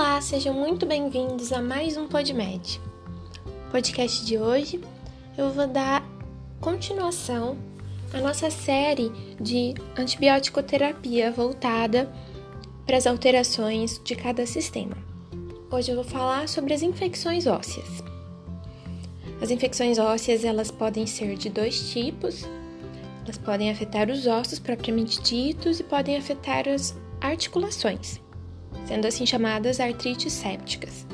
Olá, sejam muito bem-vindos a mais um PodMed. Podcast de hoje eu vou dar continuação à nossa série de antibiótico-terapia voltada para as alterações de cada sistema. Hoje eu vou falar sobre as infecções ósseas. As infecções ósseas elas podem ser de dois tipos. Elas podem afetar os ossos propriamente ditos e podem afetar as articulações sendo assim chamadas artrites sépticas.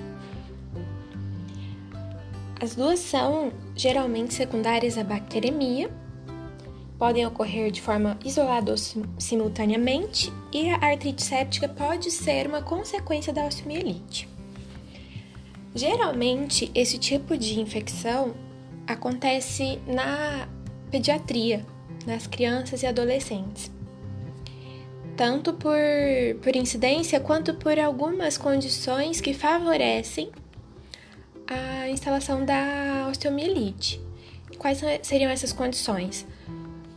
As duas são geralmente secundárias à bacteremia, podem ocorrer de forma isolada ou simultaneamente, e a artrite séptica pode ser uma consequência da osteomielite. Geralmente, esse tipo de infecção acontece na pediatria, nas crianças e adolescentes tanto por, por incidência quanto por algumas condições que favorecem a instalação da osteomielite. Quais seriam essas condições?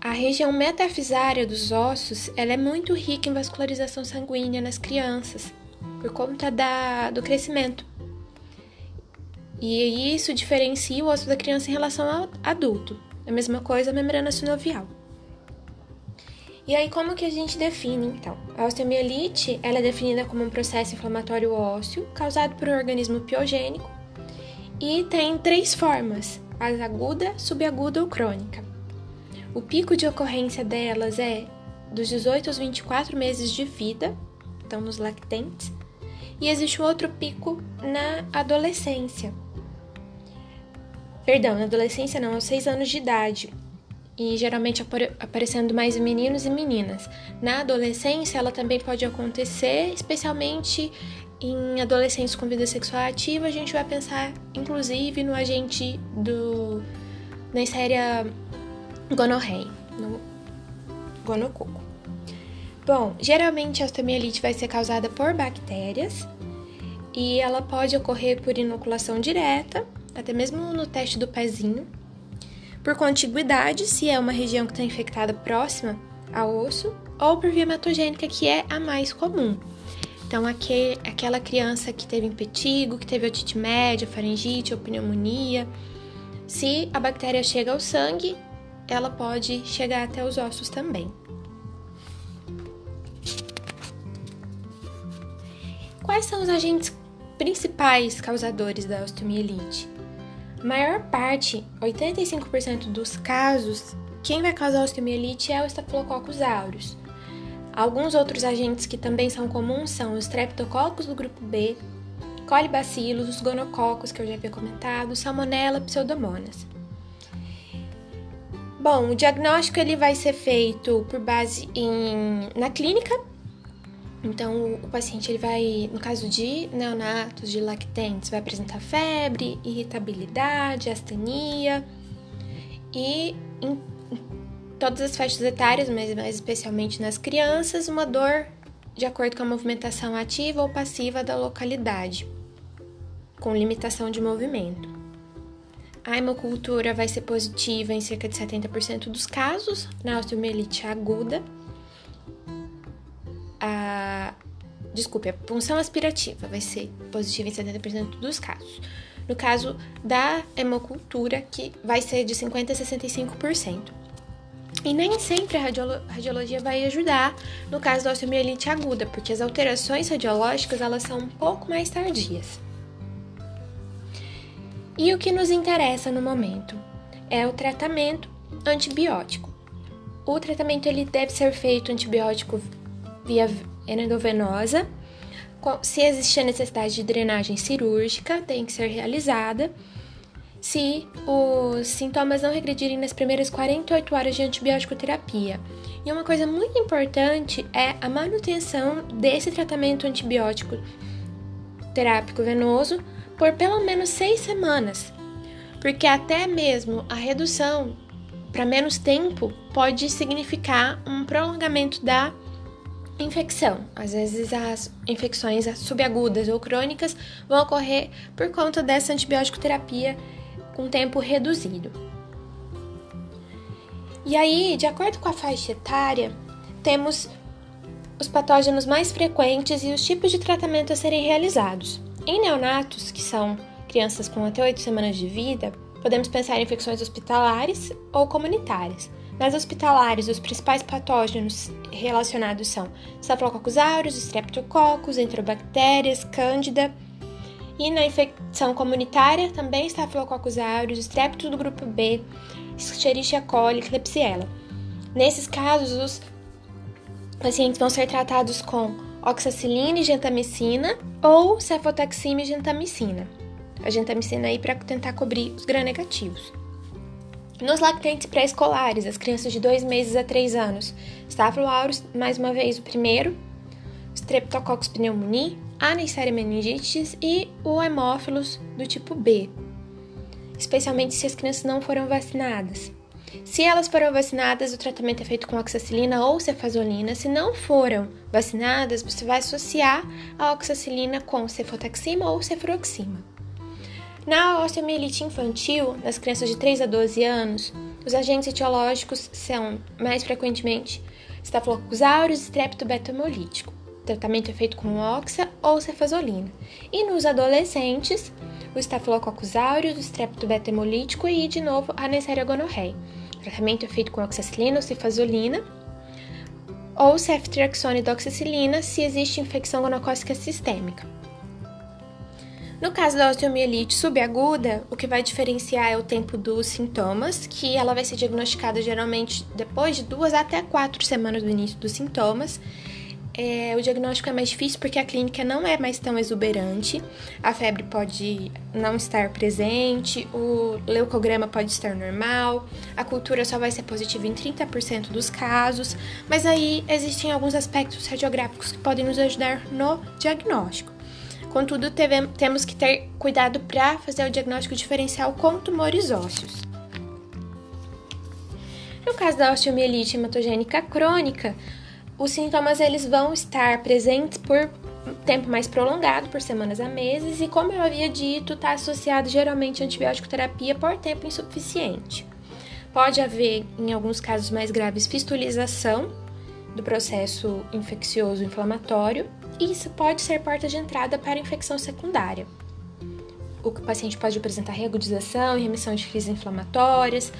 A região metafisária dos ossos ela é muito rica em vascularização sanguínea nas crianças, por conta da, do crescimento. E isso diferencia o osso da criança em relação ao adulto. A mesma coisa a membrana sinovial. E aí, como que a gente define, então? A osteomielite, ela é definida como um processo inflamatório ósseo causado por um organismo piogênico e tem três formas, as aguda, subaguda ou crônica. O pico de ocorrência delas é dos 18 aos 24 meses de vida, então nos lactentes, e existe um outro pico na adolescência. Perdão, na adolescência não, aos 6 anos de idade, e geralmente aparecendo mais em meninos e meninas. Na adolescência, ela também pode acontecer, especialmente em adolescentes com vida sexual ativa. A gente vai pensar, inclusive, no agente do Neisseria gonorrhei, no gonococo. Bom, geralmente a osteomielite vai ser causada por bactérias e ela pode ocorrer por inoculação direta, até mesmo no teste do pezinho por contiguidade, se é uma região que está infectada próxima ao osso, ou por via hematogênica, que é a mais comum. Então, aquele, aquela criança que teve impetigo, que teve otite média, faringite ou pneumonia, se a bactéria chega ao sangue, ela pode chegar até os ossos também. Quais são os agentes principais causadores da osteomielite? Maior parte, 85% dos casos, quem vai causar osteomielite é o Staphylococcus aureus. Alguns outros agentes que também são comuns são os streptococcus do grupo B, colibacillus, os gonococos que eu já havia comentado, salmonella, pseudomonas. Bom, o diagnóstico ele vai ser feito por base em na clínica então, o paciente ele vai, no caso de neonatos, de lactentes, vai apresentar febre, irritabilidade, astenia e em todas as faixas etárias, mas mais especialmente nas crianças, uma dor de acordo com a movimentação ativa ou passiva da localidade, com limitação de movimento. A hemocultura vai ser positiva em cerca de 70% dos casos na osteomielite aguda Desculpe, a punção aspirativa vai ser positiva em 70% dos casos. No caso da hemocultura, que vai ser de 50% a 65%. E nem sempre a radiolo radiologia vai ajudar no caso da osteomielite aguda, porque as alterações radiológicas elas são um pouco mais tardias. E o que nos interessa no momento é o tratamento antibiótico. O tratamento ele deve ser feito antibiótico via endovenosa. Se existir necessidade de drenagem cirúrgica, tem que ser realizada. Se os sintomas não regredirem nas primeiras 48 horas de antibiótico terapia. E uma coisa muito importante é a manutenção desse tratamento antibiótico terápico venoso por pelo menos seis semanas, porque até mesmo a redução para menos tempo pode significar um prolongamento da Infecção. Às vezes as infecções subagudas ou crônicas vão ocorrer por conta dessa antibiótico terapia com tempo reduzido. E aí, de acordo com a faixa etária, temos os patógenos mais frequentes e os tipos de tratamento a serem realizados. Em neonatos, que são crianças com até 8 semanas de vida, podemos pensar em infecções hospitalares ou comunitárias. Nas hospitalares, os principais patógenos relacionados são Staphylococcus aureus, Streptococcus, Enterobactérias, Cândida. E na infecção comunitária, também Staphylococcus aureus, Strepto do grupo B, Escherichia coli, Klebsiella. Nesses casos, os pacientes vão ser tratados com oxacilina e gentamicina ou cefotaxima e gentamicina. A gentamicina aí para tentar cobrir os gram-negativos. Nos lactentes pré-escolares, as crianças de 2 meses a 3 anos, Staphylo aureus, mais uma vez o primeiro, Streptococcus pneumoniae, a Neisseria meningitis e o hemófilos do tipo B, especialmente se as crianças não foram vacinadas. Se elas foram vacinadas, o tratamento é feito com oxacilina ou cefazolina. Se não foram vacinadas, você vai associar a oxacilina com cefotaxima ou cefuroxima. Na osteomielite infantil, nas crianças de 3 a 12 anos, os agentes etiológicos são, mais frequentemente, Staphylococcus aureus e streptobeta-hemolítico. O tratamento é feito com oxa ou cefazolina. E nos adolescentes, o Staphylococcus aureus, o streptobeta-hemolítico e, de novo, a Neisseria gonorrhea. O tratamento é feito com oxacilina ou cefazolina ou ceftriaxone doxicilina se existe infecção gonocócica sistêmica. No caso da osteomielite subaguda, o que vai diferenciar é o tempo dos sintomas, que ela vai ser diagnosticada geralmente depois de duas até quatro semanas do início dos sintomas, é, o diagnóstico é mais difícil porque a clínica não é mais tão exuberante, a febre pode não estar presente, o leucograma pode estar normal, a cultura só vai ser positiva em 30% dos casos, mas aí existem alguns aspectos radiográficos que podem nos ajudar no diagnóstico. Contudo, teve, temos que ter cuidado para fazer o diagnóstico diferencial com tumores ósseos. No caso da osteomielite hematogênica crônica, os sintomas eles vão estar presentes por tempo mais prolongado, por semanas a meses, e como eu havia dito, está associado geralmente à antibiótico terapia por tempo insuficiente. Pode haver, em alguns casos mais graves, fistulização do processo infeccioso inflamatório, isso pode ser porta de entrada para infecção secundária. O paciente pode apresentar reagudização e remissão de crises inflamatórias,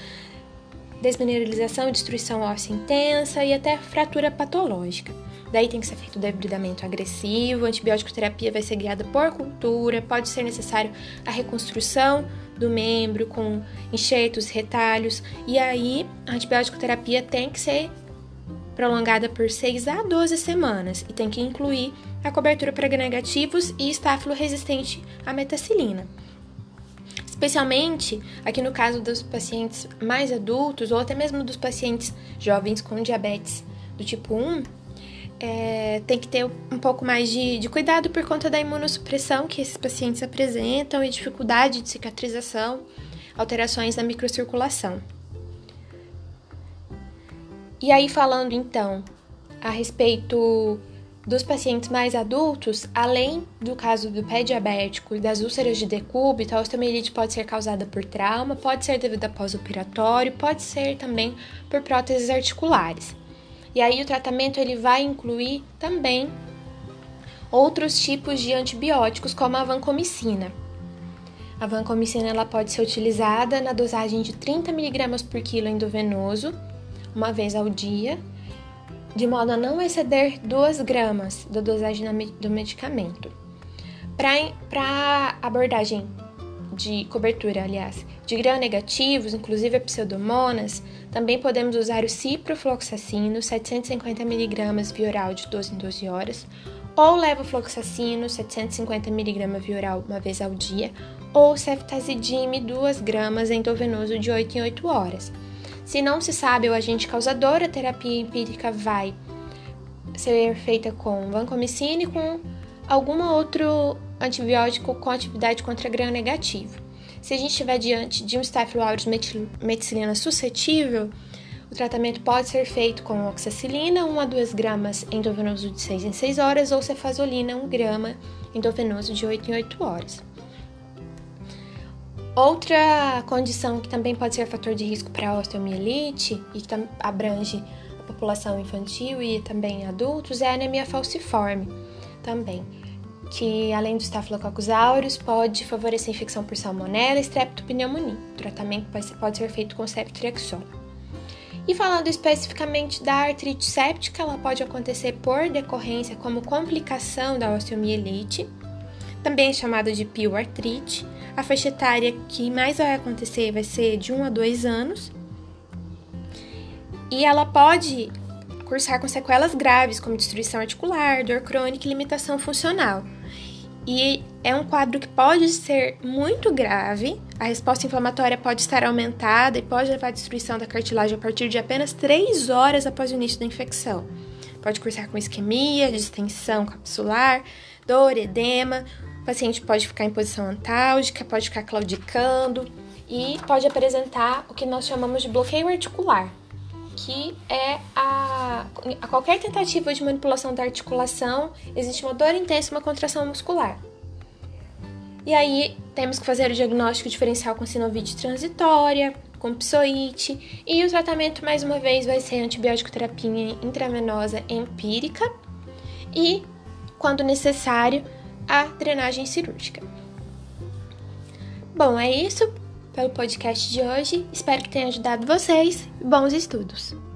desmineralização e destruição óssea intensa e até fratura patológica. Daí tem que ser feito debridamento agressivo, a antibiótico terapia vai ser guiada por cultura, pode ser necessário a reconstrução do membro com enxertos, retalhos, e aí a antibiótico terapia tem que ser prolongada por 6 a 12 semanas e tem que incluir a cobertura para negativos e estáfilo resistente à metacilina especialmente aqui no caso dos pacientes mais adultos ou até mesmo dos pacientes jovens com diabetes do tipo 1, é, tem que ter um pouco mais de, de, cuidado por conta da imunossupressão que esses pacientes apresentam e dificuldade de cicatrização, alterações na microcirculação. E aí, falando então a respeito dos pacientes mais adultos, além do caso do pé diabético e das úlceras de decúbito, a osteomielite pode ser causada por trauma, pode ser devido a pós-operatório, pode ser também por próteses articulares. E aí o tratamento ele vai incluir também outros tipos de antibióticos, como a vancomicina. A vancomicina ela pode ser utilizada na dosagem de 30 mg por quilo endovenoso, uma vez ao dia, de modo a não exceder 2 gramas da dosagem do medicamento. Para abordagem de cobertura, aliás, de gram-negativos, inclusive a pseudomonas, também podemos usar o ciprofloxacino, 750mg via oral de 12 em 12 horas, ou levofloxacino, 750mg via oral uma vez ao dia, ou ceftazidime, 2 gramas endovenoso de 8 em 8 horas. Se não se sabe o agente causador, a terapia empírica vai ser feita com vancomicina e com algum outro antibiótico com atividade contra gram negativo. Se a gente estiver diante de um Staphylo aureus meticilina suscetível, o tratamento pode ser feito com oxacilina, 1 a 2 gramas endovenoso de 6 em 6 horas, ou cefazolina, 1 grama endovenoso de 8 em 8 horas. Outra condição que também pode ser fator de risco para a osteomielite e que abrange a população infantil e também adultos é a anemia falciforme também, que além do Staphylococcus aureus pode favorecer infecção por salmonella e streptopneumonia. O tratamento pode ser feito com ceftriaxona. E falando especificamente da artrite séptica, ela pode acontecer por decorrência como complicação da osteomielite, também chamada de pioartrite. A faixa etária que mais vai acontecer vai ser de 1 a 2 anos. E ela pode cursar com sequelas graves, como destruição articular, dor crônica e limitação funcional. E é um quadro que pode ser muito grave, a resposta inflamatória pode estar aumentada e pode levar à destruição da cartilagem a partir de apenas 3 horas após o início da infecção. Pode cursar com isquemia, distensão capsular, dor, edema. O paciente pode ficar em posição antálgica, pode ficar claudicando e pode apresentar o que nós chamamos de bloqueio articular, que é a, a qualquer tentativa de manipulação da articulação, existe uma dor intensa uma contração muscular. E aí temos que fazer o diagnóstico diferencial com sinovite transitória, com psoite, e o tratamento mais uma vez vai ser antibiótico terapia intravenosa empírica e, quando necessário, a drenagem cirúrgica. Bom, é isso pelo podcast de hoje. Espero que tenha ajudado vocês. Bons estudos!